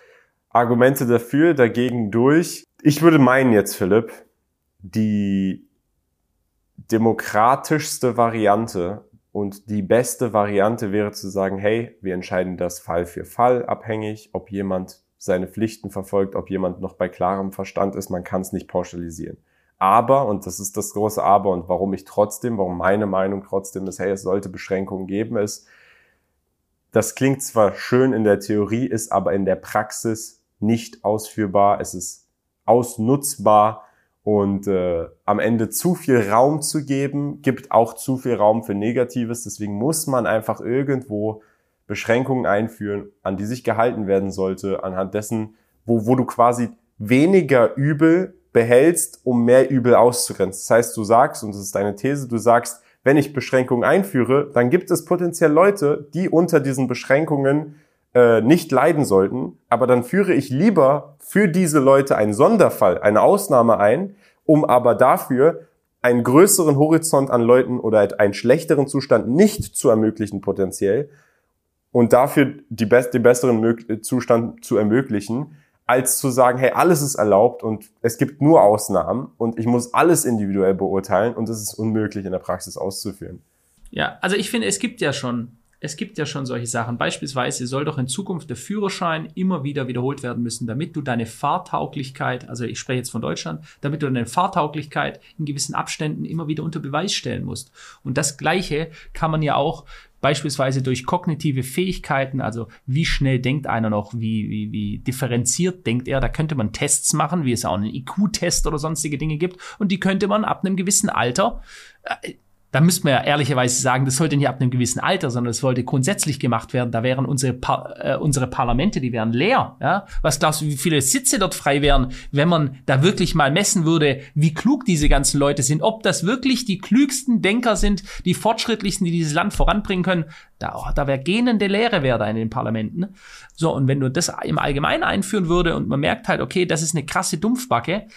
Argumente dafür, dagegen durch. Ich würde meinen jetzt, Philipp, die demokratischste Variante und die beste Variante wäre zu sagen, hey, wir entscheiden das Fall für Fall abhängig, ob jemand seine Pflichten verfolgt, ob jemand noch bei klarem Verstand ist, man kann es nicht pauschalisieren. Aber, und das ist das große Aber und warum ich trotzdem, warum meine Meinung trotzdem ist, hey, es sollte Beschränkungen geben, ist, das klingt zwar schön in der Theorie, ist aber in der Praxis nicht ausführbar. Es ist ausnutzbar und äh, am Ende zu viel Raum zu geben, gibt auch zu viel Raum für Negatives. Deswegen muss man einfach irgendwo Beschränkungen einführen, an die sich gehalten werden sollte, anhand dessen, wo, wo du quasi weniger Übel behältst, um mehr Übel auszugrenzen. Das heißt, du sagst, und das ist deine These, du sagst, wenn ich Beschränkungen einführe, dann gibt es potenziell Leute, die unter diesen Beschränkungen äh, nicht leiden sollten, aber dann führe ich lieber für diese Leute einen Sonderfall, eine Ausnahme ein, um aber dafür einen größeren Horizont an Leuten oder einen schlechteren Zustand nicht zu ermöglichen potenziell und dafür die best den besseren Zustand zu ermöglichen, als zu sagen, hey, alles ist erlaubt und es gibt nur Ausnahmen und ich muss alles individuell beurteilen und es ist unmöglich in der Praxis auszuführen. Ja, also ich finde, es gibt ja schon, es gibt ja schon solche Sachen. Beispielsweise soll doch in Zukunft der Führerschein immer wieder wiederholt werden müssen, damit du deine Fahrtauglichkeit, also ich spreche jetzt von Deutschland, damit du deine Fahrtauglichkeit in gewissen Abständen immer wieder unter Beweis stellen musst. Und das Gleiche kann man ja auch beispielsweise durch kognitive Fähigkeiten, also wie schnell denkt einer noch, wie, wie, wie differenziert denkt er, da könnte man Tests machen, wie es auch einen IQ-Test oder sonstige Dinge gibt und die könnte man ab einem gewissen Alter äh, da müsste man ja ehrlicherweise sagen, das sollte nicht ab einem gewissen Alter, sondern es sollte grundsätzlich gemacht werden. Da wären unsere, Par äh, unsere Parlamente, die wären leer. Ja? Was glaubst du, wie viele Sitze dort frei wären, wenn man da wirklich mal messen würde, wie klug diese ganzen Leute sind, ob das wirklich die klügsten Denker sind, die fortschrittlichsten, die dieses Land voranbringen können. Da, oh, da wäre gähnende Leere wäre da in den Parlamenten. So, und wenn du das im Allgemeinen einführen würde und man merkt halt, okay, das ist eine krasse Dumpfbacke,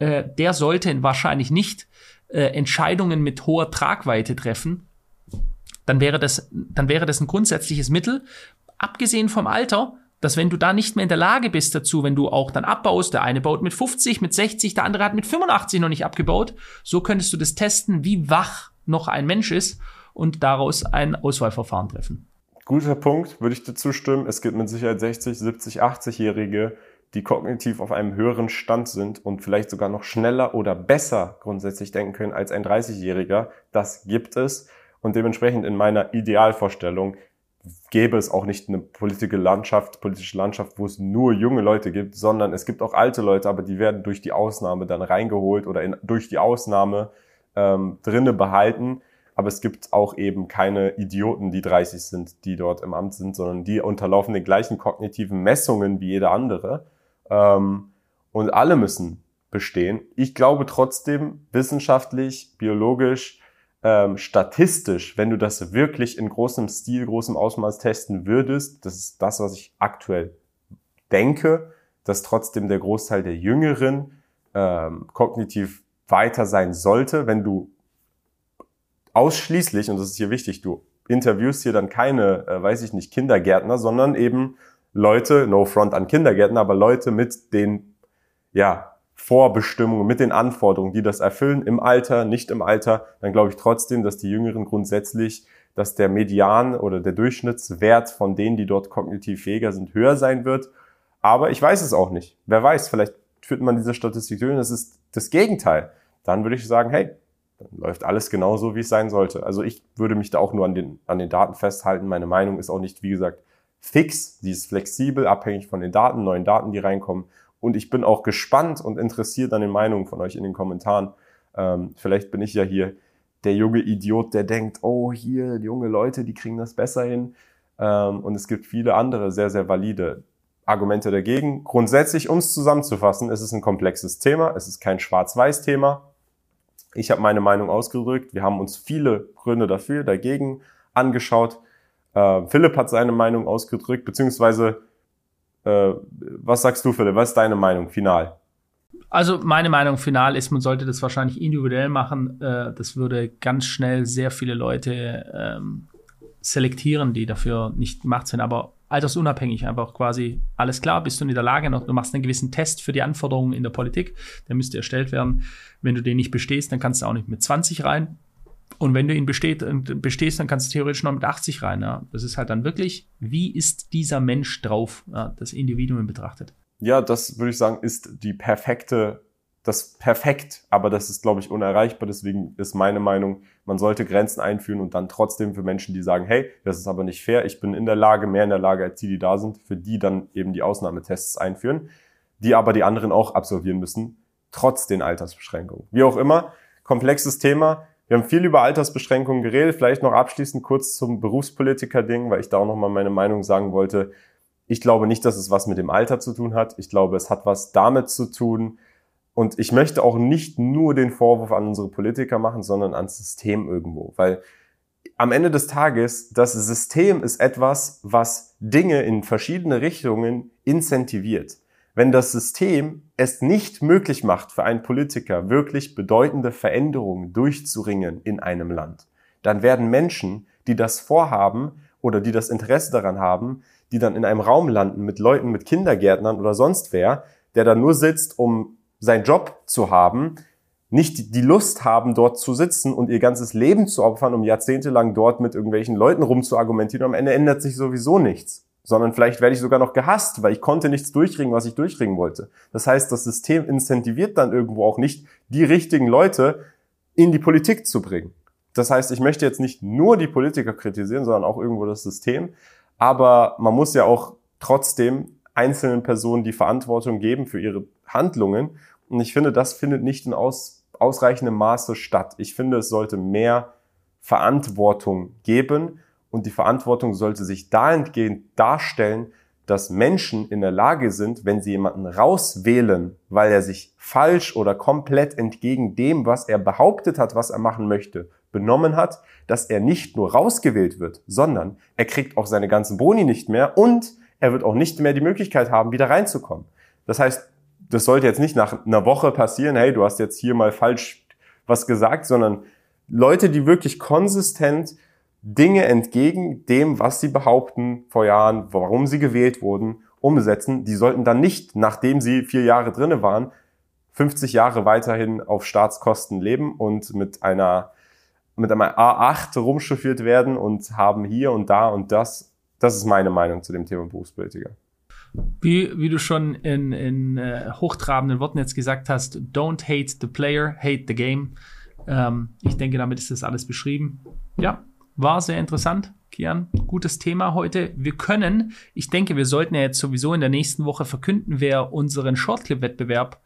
äh, der sollte wahrscheinlich nicht äh, Entscheidungen mit hoher Tragweite treffen, dann wäre das, dann wäre das ein grundsätzliches Mittel. Abgesehen vom Alter, dass wenn du da nicht mehr in der Lage bist dazu, wenn du auch dann abbaust, der eine baut mit 50, mit 60, der andere hat mit 85 noch nicht abgebaut, so könntest du das testen, wie wach noch ein Mensch ist und daraus ein Auswahlverfahren treffen. Guter Punkt, würde ich dir zustimmen. Es gibt mit Sicherheit 60, 70, 80-Jährige, die kognitiv auf einem höheren Stand sind und vielleicht sogar noch schneller oder besser grundsätzlich denken können als ein 30-Jähriger. Das gibt es. Und dementsprechend in meiner Idealvorstellung gäbe es auch nicht eine politische Landschaft, politische Landschaft, wo es nur junge Leute gibt, sondern es gibt auch alte Leute, aber die werden durch die Ausnahme dann reingeholt oder in, durch die Ausnahme ähm, drinne behalten. aber es gibt auch eben keine Idioten, die 30 sind, die dort im Amt sind, sondern die unterlaufen den gleichen kognitiven Messungen wie jeder andere. Ähm, und alle müssen bestehen. Ich glaube trotzdem, wissenschaftlich, biologisch, ähm, statistisch, wenn du das wirklich in großem Stil, großem Ausmaß testen würdest, das ist das, was ich aktuell denke, dass trotzdem der Großteil der Jüngeren ähm, kognitiv weiter sein sollte, wenn du ausschließlich, und das ist hier wichtig, du interviewst hier dann keine, äh, weiß ich nicht, Kindergärtner, sondern eben Leute, no front an Kindergärtner, aber Leute mit den, ja, Vorbestimmungen, mit den Anforderungen, die das erfüllen, im Alter, nicht im Alter, dann glaube ich trotzdem, dass die Jüngeren grundsätzlich, dass der Median oder der Durchschnittswert von denen, die dort kognitiv fähiger sind, höher sein wird. Aber ich weiß es auch nicht. Wer weiß, vielleicht führt man diese Statistik durch und das ist das Gegenteil. Dann würde ich sagen, hey, dann läuft alles genau so, wie es sein sollte. Also ich würde mich da auch nur an den, an den Daten festhalten. Meine Meinung ist auch nicht, wie gesagt, fix. Sie ist flexibel, abhängig von den Daten, neuen Daten, die reinkommen. Und ich bin auch gespannt und interessiert an den Meinungen von euch in den Kommentaren. Ähm, vielleicht bin ich ja hier der junge Idiot, der denkt, oh, hier, junge Leute, die kriegen das besser hin. Ähm, und es gibt viele andere sehr, sehr valide Argumente dagegen. Grundsätzlich, um es zusammenzufassen, ist es ein komplexes Thema. Es ist kein Schwarz-Weiß-Thema. Ich habe meine Meinung ausgedrückt. Wir haben uns viele Gründe dafür, dagegen angeschaut. Äh, Philipp hat seine Meinung ausgedrückt, beziehungsweise äh, was sagst du, Philipp? Was ist deine Meinung final? Also meine Meinung final ist, man sollte das wahrscheinlich individuell machen. Äh, das würde ganz schnell sehr viele Leute ähm, selektieren, die dafür nicht gemacht sind. Aber altersunabhängig einfach quasi alles klar, bist du in der Lage noch, du machst einen gewissen Test für die Anforderungen in der Politik, der müsste erstellt werden. Wenn du den nicht bestehst, dann kannst du auch nicht mit 20 rein. Und wenn du ihn besteht, bestehst, dann kannst du theoretisch noch mit 80 rein. Ja. Das ist halt dann wirklich, wie ist dieser Mensch drauf, ja, das Individuum betrachtet. Ja, das würde ich sagen, ist die perfekte das perfekt, aber das ist, glaube ich, unerreichbar. Deswegen ist meine Meinung, man sollte Grenzen einführen und dann trotzdem für Menschen, die sagen, hey, das ist aber nicht fair, ich bin in der Lage, mehr in der Lage als die, die da sind, für die dann eben die Ausnahmetests einführen, die aber die anderen auch absolvieren müssen, trotz den Altersbeschränkungen. Wie auch immer, komplexes Thema. Wir haben viel über Altersbeschränkungen geredet. Vielleicht noch abschließend kurz zum Berufspolitiker-Ding, weil ich da auch nochmal meine Meinung sagen wollte. Ich glaube nicht, dass es was mit dem Alter zu tun hat. Ich glaube, es hat was damit zu tun, und ich möchte auch nicht nur den Vorwurf an unsere Politiker machen, sondern ans System irgendwo. Weil am Ende des Tages, das System ist etwas, was Dinge in verschiedene Richtungen incentiviert. Wenn das System es nicht möglich macht, für einen Politiker wirklich bedeutende Veränderungen durchzuringen in einem Land, dann werden Menschen, die das vorhaben oder die das Interesse daran haben, die dann in einem Raum landen mit Leuten, mit Kindergärtnern oder sonst wer, der da nur sitzt, um seinen Job zu haben, nicht die Lust haben, dort zu sitzen und ihr ganzes Leben zu opfern, um jahrzehntelang dort mit irgendwelchen Leuten rumzuargumentieren. Am Ende ändert sich sowieso nichts. Sondern vielleicht werde ich sogar noch gehasst, weil ich konnte nichts durchringen, was ich durchringen wollte. Das heißt, das System incentiviert dann irgendwo auch nicht, die richtigen Leute in die Politik zu bringen. Das heißt, ich möchte jetzt nicht nur die Politiker kritisieren, sondern auch irgendwo das System. Aber man muss ja auch trotzdem einzelnen Personen die Verantwortung geben für ihre Handlungen. Und ich finde, das findet nicht in aus, ausreichendem Maße statt. Ich finde, es sollte mehr Verantwortung geben und die Verantwortung sollte sich dahingehend darstellen, dass Menschen in der Lage sind, wenn sie jemanden rauswählen, weil er sich falsch oder komplett entgegen dem, was er behauptet hat, was er machen möchte, benommen hat, dass er nicht nur rausgewählt wird, sondern er kriegt auch seine ganzen Boni nicht mehr und er wird auch nicht mehr die Möglichkeit haben, wieder reinzukommen. Das heißt, das sollte jetzt nicht nach einer Woche passieren, hey, du hast jetzt hier mal falsch was gesagt, sondern Leute, die wirklich konsistent Dinge entgegen dem, was sie behaupten vor Jahren, warum sie gewählt wurden, umsetzen, die sollten dann nicht, nachdem sie vier Jahre drinne waren, 50 Jahre weiterhin auf Staatskosten leben und mit einer mit einem A8 rumchauffiert werden und haben hier und da und das. Das ist meine Meinung zu dem Thema Berufspolitiker. Wie, wie du schon in, in äh, hochtrabenden Worten jetzt gesagt hast, don't hate the player, hate the game. Ähm, ich denke, damit ist das alles beschrieben. Ja, war sehr interessant. Kian, gutes Thema heute. Wir können, ich denke, wir sollten ja jetzt sowieso in der nächsten Woche verkünden, wer unseren Shortclip-Wettbewerb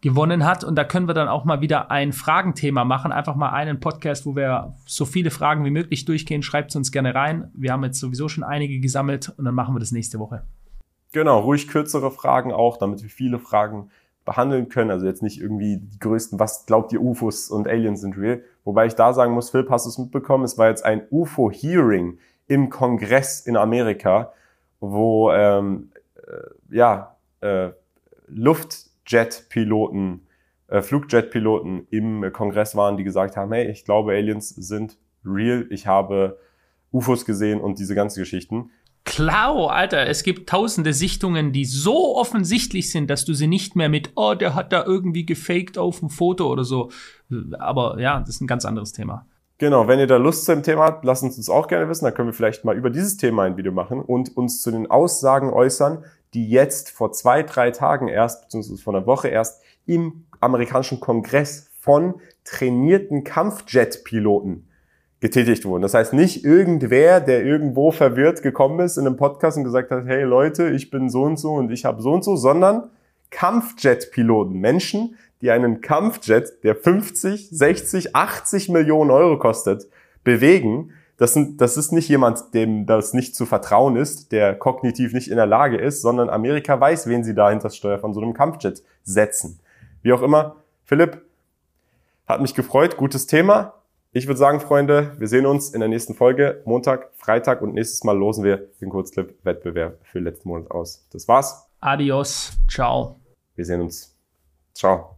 gewonnen hat. Und da können wir dann auch mal wieder ein Fragenthema machen. Einfach mal einen Podcast, wo wir so viele Fragen wie möglich durchgehen. Schreibt es uns gerne rein. Wir haben jetzt sowieso schon einige gesammelt und dann machen wir das nächste Woche. Genau, ruhig kürzere Fragen auch, damit wir viele Fragen behandeln können. Also jetzt nicht irgendwie die größten, was glaubt ihr UFOs und Aliens sind real? Wobei ich da sagen muss, Philipp, hast du es mitbekommen? Es war jetzt ein UFO-Hearing im Kongress in Amerika, wo ähm, äh, ja äh, Luftjet-Piloten, äh, Flugjet-Piloten im Kongress waren, die gesagt haben, hey, ich glaube, Aliens sind real, ich habe UFOs gesehen und diese ganzen Geschichten. Klar, Alter, es gibt tausende Sichtungen, die so offensichtlich sind, dass du sie nicht mehr mit, oh, der hat da irgendwie gefaked auf dem Foto oder so. Aber ja, das ist ein ganz anderes Thema. Genau, wenn ihr da Lust zu dem Thema habt, lasst uns das auch gerne wissen. Dann können wir vielleicht mal über dieses Thema ein Video machen und uns zu den Aussagen äußern, die jetzt vor zwei, drei Tagen erst, beziehungsweise vor einer Woche erst im amerikanischen Kongress von trainierten Kampfjet-Piloten getätigt wurden. Das heißt nicht irgendwer, der irgendwo verwirrt gekommen ist in einem Podcast und gesagt hat, hey Leute, ich bin so und so und ich habe so und so, sondern Kampfjet-Piloten, Menschen, die einen Kampfjet, der 50, 60, 80 Millionen Euro kostet, bewegen. Das, sind, das ist nicht jemand, dem das nicht zu vertrauen ist, der kognitiv nicht in der Lage ist, sondern Amerika weiß, wen sie da hinter das Steuer von so einem Kampfjet setzen. Wie auch immer, Philipp, hat mich gefreut, gutes Thema. Ich würde sagen, Freunde, wir sehen uns in der nächsten Folge, Montag, Freitag und nächstes Mal losen wir den Kurzclip-Wettbewerb für letzten Monat aus. Das war's. Adios. Ciao. Wir sehen uns. Ciao.